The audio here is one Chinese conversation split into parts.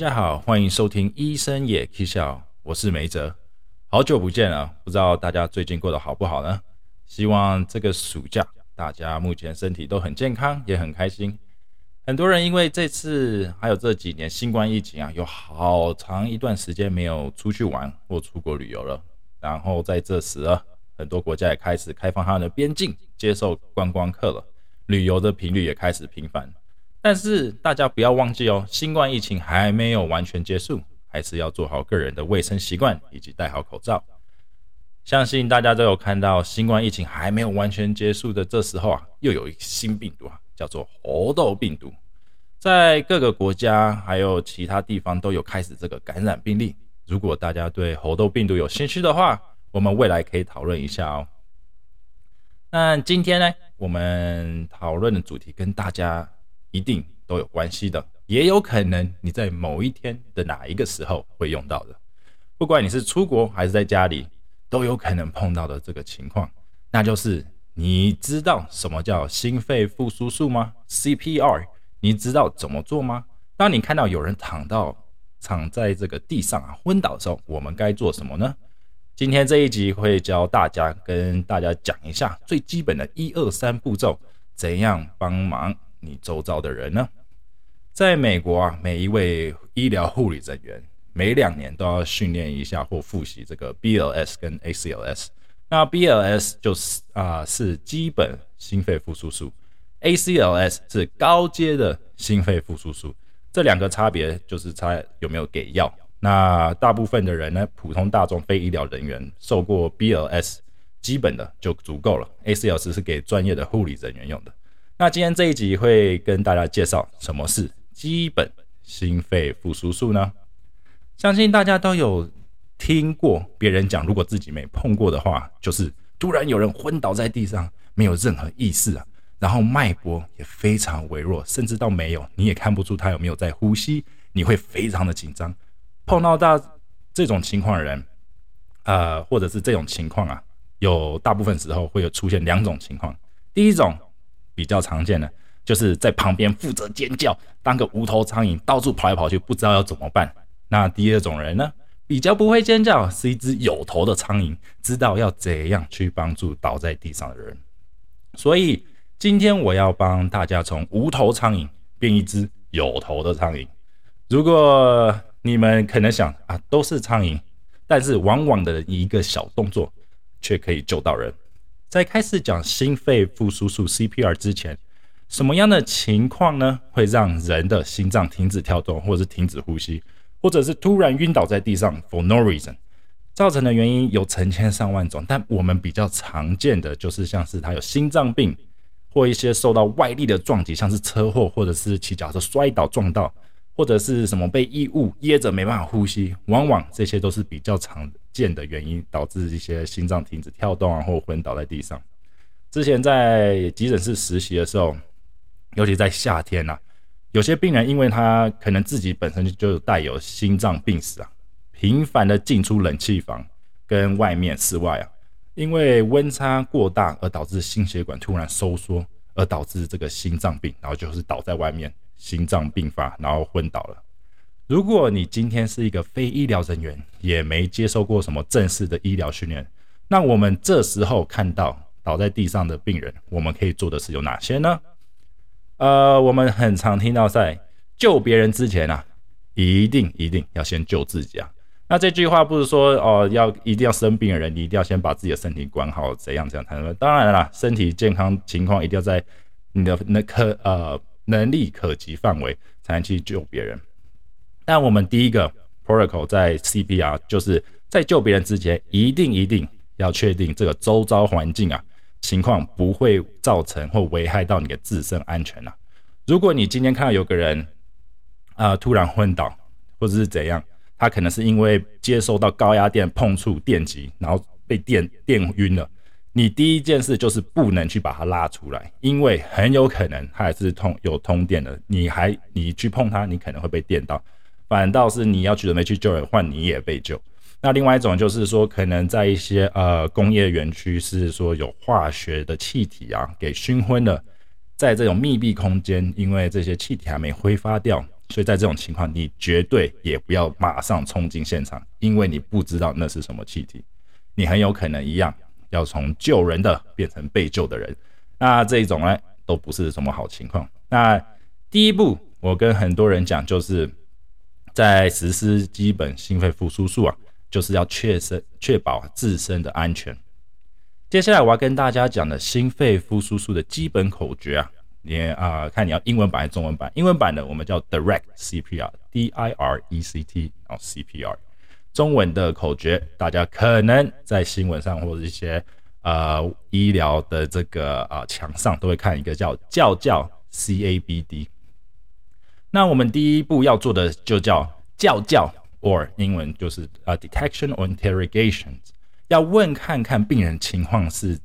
大家好，欢迎收听医生也可笑，我是梅哲，好久不见了，不知道大家最近过得好不好呢？希望这个暑假大家目前身体都很健康，也很开心。很多人因为这次还有这几年新冠疫情啊，有好长一段时间没有出去玩或出国旅游了。然后在这时啊，很多国家也开始开放他们的边境，接受观光客了，旅游的频率也开始频繁。但是大家不要忘记哦，新冠疫情还没有完全结束，还是要做好个人的卫生习惯以及戴好口罩。相信大家都有看到，新冠疫情还没有完全结束的这时候啊，又有一个新病毒啊，叫做猴痘病毒，在各个国家还有其他地方都有开始这个感染病例。如果大家对猴痘病毒有兴趣的话，我们未来可以讨论一下哦。那今天呢，我们讨论的主题跟大家。一定都有关系的，也有可能你在某一天的哪一个时候会用到的。不管你是出国还是在家里，都有可能碰到的这个情况，那就是你知道什么叫心肺复苏术吗？CPR，你知道怎么做吗？当你看到有人躺到躺在这个地上啊昏倒的时候，我们该做什么呢？今天这一集会教大家跟大家讲一下最基本的一二三步骤，怎样帮忙。你周遭的人呢？在美国啊，每一位医疗护理人员每两年都要训练一下或复习这个 BLS 跟 ACLS。那 BLS 就是啊是基本心肺复苏术，ACLS 是高阶的心肺复苏术。这两个差别就是差有没有给药。那大部分的人呢，普通大众非医疗人员受过 BLS 基本的就足够了，ACLS 是给专业的护理人员用的。那今天这一集会跟大家介绍什么是基本心肺复苏术呢？相信大家都有听过别人讲，如果自己没碰过的话，就是突然有人昏倒在地上，没有任何意识啊，然后脉搏也非常微弱，甚至到没有，你也看不出他有没有在呼吸，你会非常的紧张。碰到大这种情况的人，呃，或者是这种情况啊，有大部分时候会有出现两种情况，第一种。比较常见的，就是在旁边负责尖叫，当个无头苍蝇，到处跑来跑去，不知道要怎么办。那第二种人呢，比较不会尖叫，是一只有头的苍蝇，知道要怎样去帮助倒在地上的人。所以今天我要帮大家从无头苍蝇变一只有头的苍蝇。如果你们可能想啊，都是苍蝇，但是往往的一个小动作却可以救到人。在开始讲心肺复苏术 CPR 之前，什么样的情况呢？会让人的心脏停止跳动，或者是停止呼吸，或者是突然晕倒在地上 for no reason？造成的原因有成千上万种，但我们比较常见的就是像是他有心脏病，或一些受到外力的撞击，像是车祸，或者是骑脚车摔倒撞到，或者是什么被异物噎着没办法呼吸，往往这些都是比较常。见的原因导致一些心脏停止跳动啊，或昏倒在地上。之前在急诊室实习的时候，尤其在夏天呐，有些病人因为他可能自己本身就带有心脏病史啊，频繁的进出冷气房跟外面室外啊，因为温差过大而导致心血管突然收缩，而导致这个心脏病，然后就是倒在外面，心脏病发，然后昏倒了。如果你今天是一个非医疗人员，也没接受过什么正式的医疗训练，那我们这时候看到倒在地上的病人，我们可以做的事有哪些呢？呃，我们很常听到在救别人之前啊，一定一定要先救自己啊。那这句话不是说哦，要一定要生病的人，你一定要先把自己的身体管好，怎样怎样才能？当然了，身体健康情况一定要在你的那可呃能力可及范围，才能去救别人。但我们第一个 protocol 在 CPR 就是在救别人之前，一定一定要确定这个周遭环境啊情况不会造成或危害到你的自身安全啊。如果你今天看到有个人啊突然昏倒，或者是怎样，他可能是因为接受到高压电碰触电极，然后被电电晕了。你第一件事就是不能去把它拉出来，因为很有可能它还是通有通电的，你还你去碰它，你可能会被电到。反倒是你要去准备去救人，换你也被救。那另外一种就是说，可能在一些呃工业园区，是说有化学的气体啊给熏昏了，在这种密闭空间，因为这些气体还没挥发掉，所以在这种情况，你绝对也不要马上冲进现场，因为你不知道那是什么气体，你很有可能一样要从救人的变成被救的人。那这一种呢，都不是什么好情况。那第一步，我跟很多人讲，就是在实施基本心肺复苏术啊，就是要确身确保自身的安全。接下来我要跟大家讲的心肺复苏术的基本口诀啊，你啊看你要英文版还是中文版？英文版的我们叫 Direct CPR，D I R E C T，然后 CPR。中文的口诀，大家可能在新闻上或者一些呃医疗的这个啊墙上都会看一个叫叫叫 CABD。那我们第一步要做的就叫叫叫，or 英文就是啊 Detection or Interrogation。要问看看病人情况是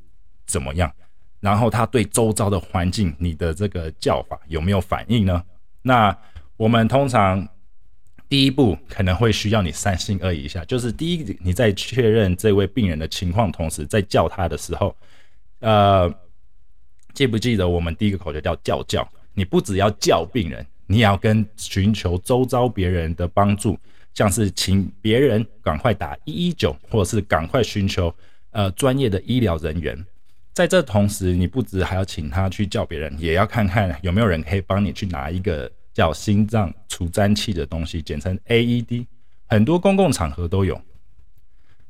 怎么样，然后他对周遭的环境，你的这个叫法有没有反应呢？那我们通常第一步可能会需要你三心二意一下，就是第一，你在确认这位病人的情况同时，在叫他的时候，呃，记不记得我们第一个口诀叫叫叫？你不只要叫病人，你也要跟寻求周遭别人的帮助。像是请别人赶快打一一九，或者是赶快寻求呃专业的医疗人员。在这同时，你不止还要请他去叫别人，也要看看有没有人可以帮你去拿一个叫心脏除颤器的东西，简称 AED。很多公共场合都有。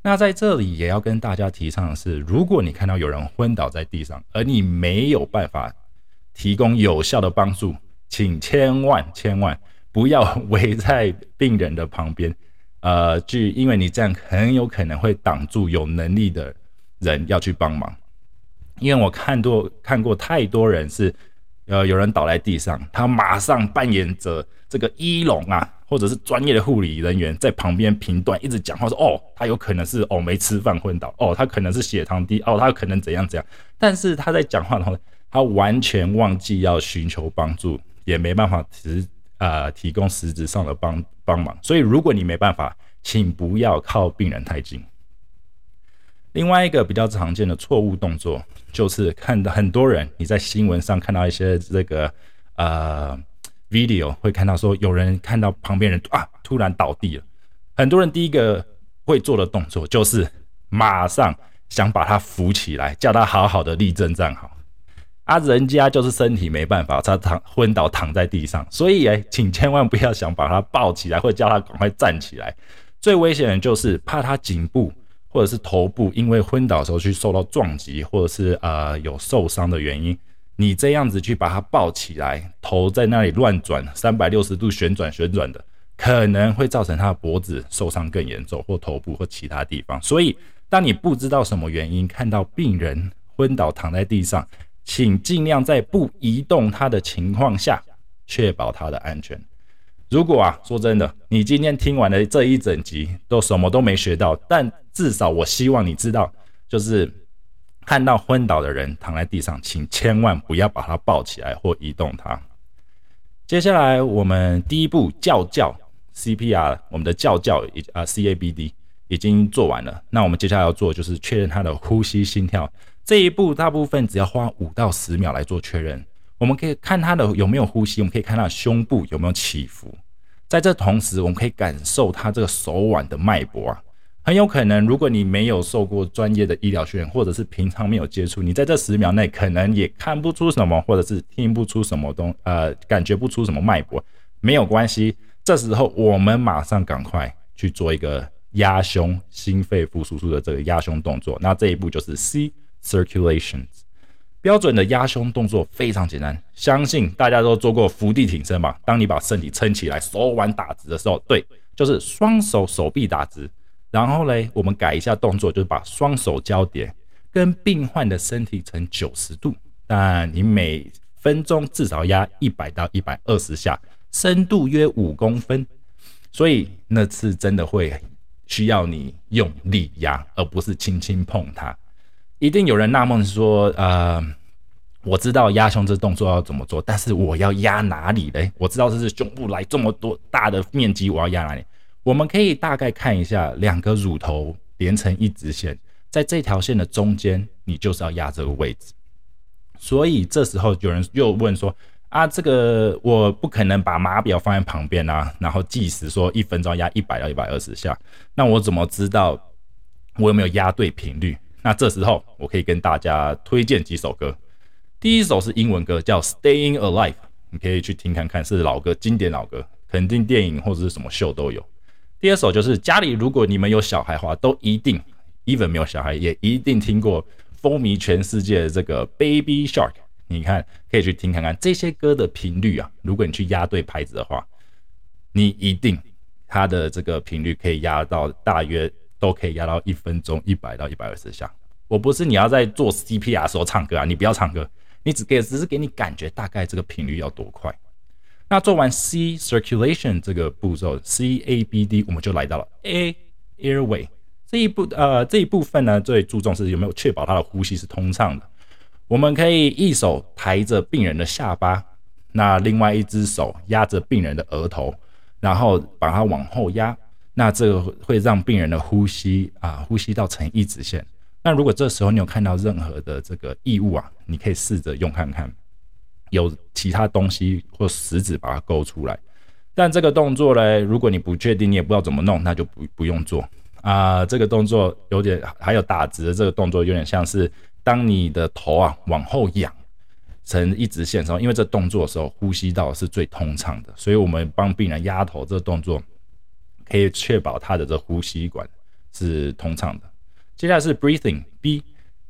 那在这里也要跟大家提倡的是，如果你看到有人昏倒在地上，而你没有办法提供有效的帮助，请千万千万。不要围在病人的旁边，呃，去，因为你这样很有可能会挡住有能力的人要去帮忙。因为我看多看过太多人是，呃，有人倒在地上，他马上扮演着这个医龙啊，或者是专业的护理人员在旁边评断，一直讲话说，哦，他有可能是哦没吃饭昏倒，哦，他可能是血糖低，哦，他可能怎样怎样。但是他在讲话的时，他完全忘记要寻求帮助，也没办法实。呃，提供实质上的帮帮忙，所以如果你没办法，请不要靠病人太近。另外一个比较常见的错误动作，就是看到很多人，你在新闻上看到一些这个呃 video，会看到说有人看到旁边人啊突然倒地了，很多人第一个会做的动作就是马上想把他扶起来，叫他好好的立正站好。啊，人家就是身体没办法，他躺昏倒躺在地上，所以哎，请千万不要想把他抱起来，或者叫他赶快站起来。最危险的就是怕他颈部或者是头部因为昏倒的时候去受到撞击，或者是呃有受伤的原因，你这样子去把他抱起来，头在那里乱转三百六十度旋转旋转的，可能会造成他的脖子受伤更严重，或头部或其他地方。所以，当你不知道什么原因看到病人昏倒躺在地上，请尽量在不移动他的情况下，确保他的安全。如果啊，说真的，你今天听完了这一整集，都什么都没学到，但至少我希望你知道，就是看到昏倒的人躺在地上，请千万不要把他抱起来或移动他。接下来我们第一步叫叫 CPR，我们的叫叫已啊 CABD 已经做完了，那我们接下来要做就是确认他的呼吸心跳。这一步大部分只要花五到十秒来做确认，我们可以看他的有没有呼吸，我们可以看他胸部有没有起伏。在这同时，我们可以感受他这个手腕的脉搏啊。很有可能，如果你没有受过专业的医疗训练，或者是平常没有接触，你在这十秒内可能也看不出什么，或者是听不出什么东，呃，感觉不出什么脉搏。没有关系，这时候我们马上赶快去做一个压胸心肺复苏术的这个压胸动作。那这一步就是 C。Circulations，标准的压胸动作非常简单，相信大家都做过伏地挺身吧？当你把身体撑起来，手腕打直的时候，对，就是双手手臂打直。然后嘞，我们改一下动作，就是把双手交叠，跟病患的身体成九十度。但你每分钟至少压一百到一百二十下，深度约五公分，所以那次真的会需要你用力压，而不是轻轻碰它。一定有人纳闷说：“呃，我知道压胸这动作要怎么做，但是我要压哪里嘞？我知道这是胸部来这么多大的面积，我要压哪里？我们可以大概看一下，两个乳头连成一直线，在这条线的中间，你就是要压这个位置。所以这时候有人又问说：啊，这个我不可能把码表放在旁边啊，然后计时说一分钟压一百到一百二十下，那我怎么知道我有没有压对频率？那这时候我可以跟大家推荐几首歌。第一首是英文歌，叫《Staying Alive》，你可以去听看看，是老歌，经典老歌，肯定电影或者是什么秀都有。第二首就是家里如果你们有小孩的话，都一定，even 没有小孩也一定听过风靡全世界的这个《Baby Shark》。你看，可以去听看看这些歌的频率啊。如果你去压对拍子的话，你一定它的这个频率可以压到大约都可以压到一分钟一百到一百二十下。我不是你要在做 CPR 时候唱歌啊，你不要唱歌，你只给只是给你感觉大概这个频率要多快。那做完 C circulation 这个步骤，C A B D，我们就来到了 A airway 这一步呃这一部分呢，最注重是有没有确保他的呼吸是通畅的。我们可以一手抬着病人的下巴，那另外一只手压着病人的额头，然后把它往后压，那这个会让病人的呼吸啊呼吸道呈一直线。那如果这时候你有看到任何的这个异物啊，你可以试着用看看，有其他东西或食指把它勾出来。但这个动作呢，如果你不确定，你也不知道怎么弄，那就不不用做啊。这个动作有点还有打直的这个动作，有点像是。当你的头啊往后仰成一直线的时候，因为这动作的时候呼吸道是最通畅的，所以我们帮病人压头这个动作可以确保他的这呼吸管是通畅的。接下来是 breathing B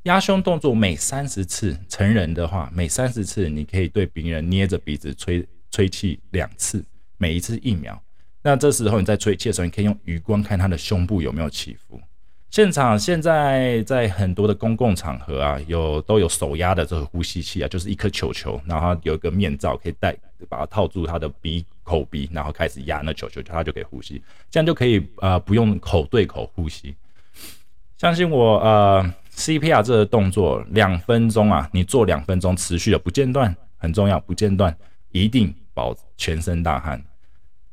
压胸动作，每三十次，成人的话每三十次你可以对病人捏着鼻子吹吹气两次，每一次一秒。那这时候你在吹气的时候，你可以用余光看他的胸部有没有起伏。现场现在在很多的公共场合啊，有都有手压的这个呼吸器啊，就是一颗球球，然后有一个面罩可以戴，把它套住他的鼻口鼻，然后开始压那球球，他就可以呼吸，这样就可以呃不用口对口呼吸。相信我，呃，CPR 这个动作两分钟啊，你做两分钟持续的不间断，很重要，不间断，一定保全身大汗。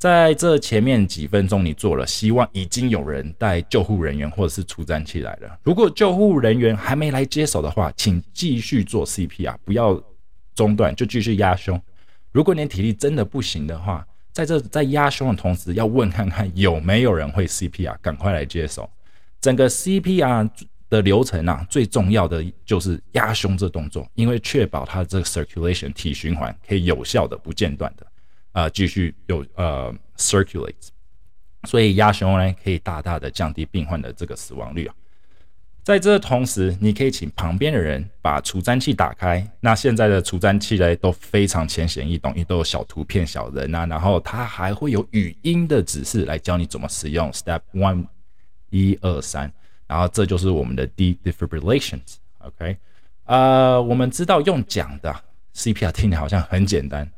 在这前面几分钟，你做了，希望已经有人带救护人员或者是出站器来了。如果救护人员还没来接手的话，请继续做 CPR，不要中断，就继续压胸。如果你体力真的不行的话，在这在压胸的同时，要问看看有没有人会 CPR，赶快来接手。整个 CPR 的流程啊，最重要的就是压胸这动作，因为确保它这个 circulation 体循环可以有效的不间断的。啊，继续有呃 circulate，所以压胸呢可以大大的降低病患的这个死亡率啊。在这同时，你可以请旁边的人把除颤器打开。那现在的除颤器呢都非常浅显易懂，因为都有小图片、小人啊，然后它还会有语音的指示来教你怎么使用。Step one，一二三，然后这就是我们的 deep defibrillations。OK，呃，我们知道用讲的 CPR 听起来好像很简单。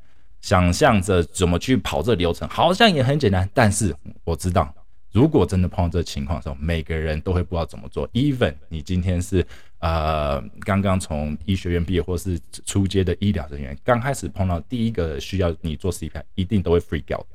想象着怎么去跑这流程，好像也很简单。但是我知道，如果真的碰到这情况的时候，每个人都会不知道怎么做。Even 你今天是呃刚刚从医学院毕业，或是出街的医疗人员，刚开始碰到第一个需要你做 CPR，一定都会 freak out。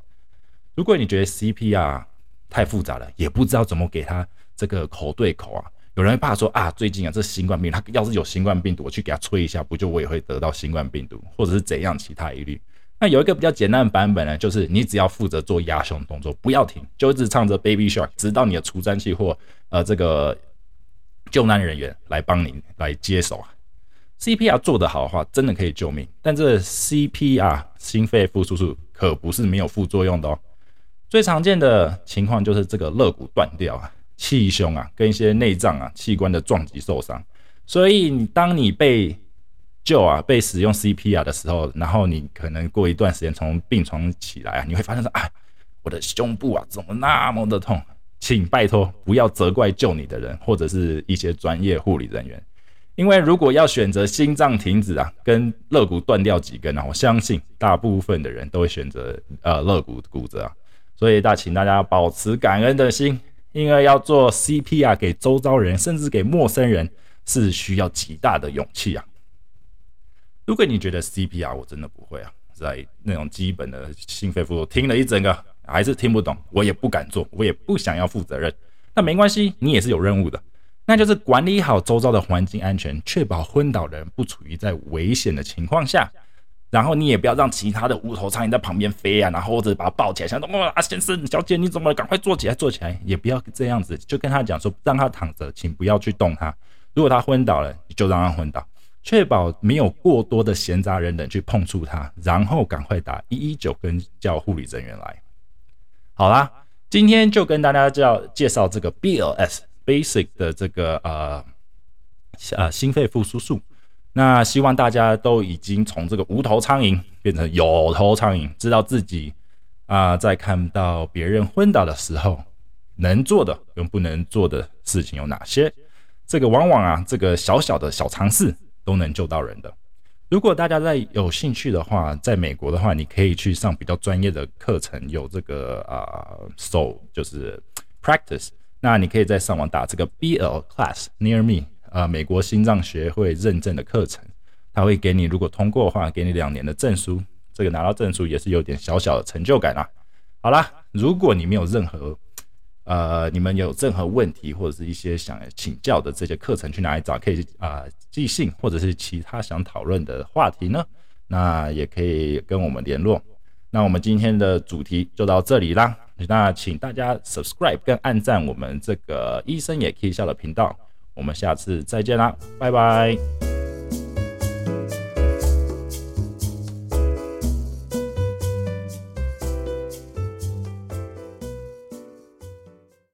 如果你觉得 CPR 太复杂了，也不知道怎么给他这个口对口啊，有人会怕说啊，最近啊这新冠病毒，他要是有新冠病毒，我去给他吹一下，不就我也会得到新冠病毒，或者是怎样其他疑虑？那有一个比较简单的版本呢，就是你只要负责做压胸动作，不要停，就一直唱着 Baby Shark，直到你的除颤器或呃这个救难人员来帮你来接手啊。CPR 做得好的话，真的可以救命。但这 CPR 心肺复苏术可不是没有副作用的哦。最常见的情况就是这个肋骨断掉啊、气胸啊，跟一些内脏啊器官的撞击受伤。所以你当你被就啊，被使用 CPR 的时候，然后你可能过一段时间从病床起来啊，你会发现说，哎，我的胸部啊，怎么那么的痛？请拜托不要责怪救你的人或者是一些专业护理人员，因为如果要选择心脏停止啊，跟肋骨断掉几根啊，我相信大部分的人都会选择呃肋骨骨折啊。所以大请大家保持感恩的心，因为要做 CPR 给周遭人，甚至给陌生人，是需要极大的勇气啊。如果你觉得 CPR 我真的不会啊，在那种基本的心肺复苏听了一整个还是听不懂，我也不敢做，我也不想要负责任。那没关系，你也是有任务的，那就是管理好周遭的环境安全，确保昏倒的人不处于在危险的情况下。然后你也不要让其他的无头苍蝇在旁边飞啊，然后或者把它抱起来，想说哇，先生小姐你怎么了？赶快坐起来，坐起来，也不要这样子，就跟他讲说，让他躺着，请不要去动他。如果他昏倒了，你就让他昏倒，确保没有过多的闲杂人等去碰触他，然后赶快打一一九跟叫护理人员来。好啦，今天就跟大家叫介绍这个 BLS Basic 的这个呃呃心肺复苏术。那希望大家都已经从这个无头苍蝇变成有头苍蝇，知道自己啊，在看到别人昏倒的时候，能做的跟不能做的事情有哪些？这个往往啊，这个小小的小尝试都能救到人的。如果大家在有兴趣的话，在美国的话，你可以去上比较专业的课程，有这个啊手就是 practice。那你可以在上网打这个 BL class near me。呃，美国心脏学会认证的课程，他会给你，如果通过的话，给你两年的证书。这个拿到证书也是有点小小的成就感啦。好啦，如果你没有任何，呃，你们有任何问题或者是一些想请教的这些课程去哪里找？可以啊，寄信或者是其他想讨论的话题呢？那也可以跟我们联络。那我们今天的主题就到这里啦。那请大家 subscribe 跟按赞我们这个医生也可以笑的频道。我们下次再见啦，拜拜。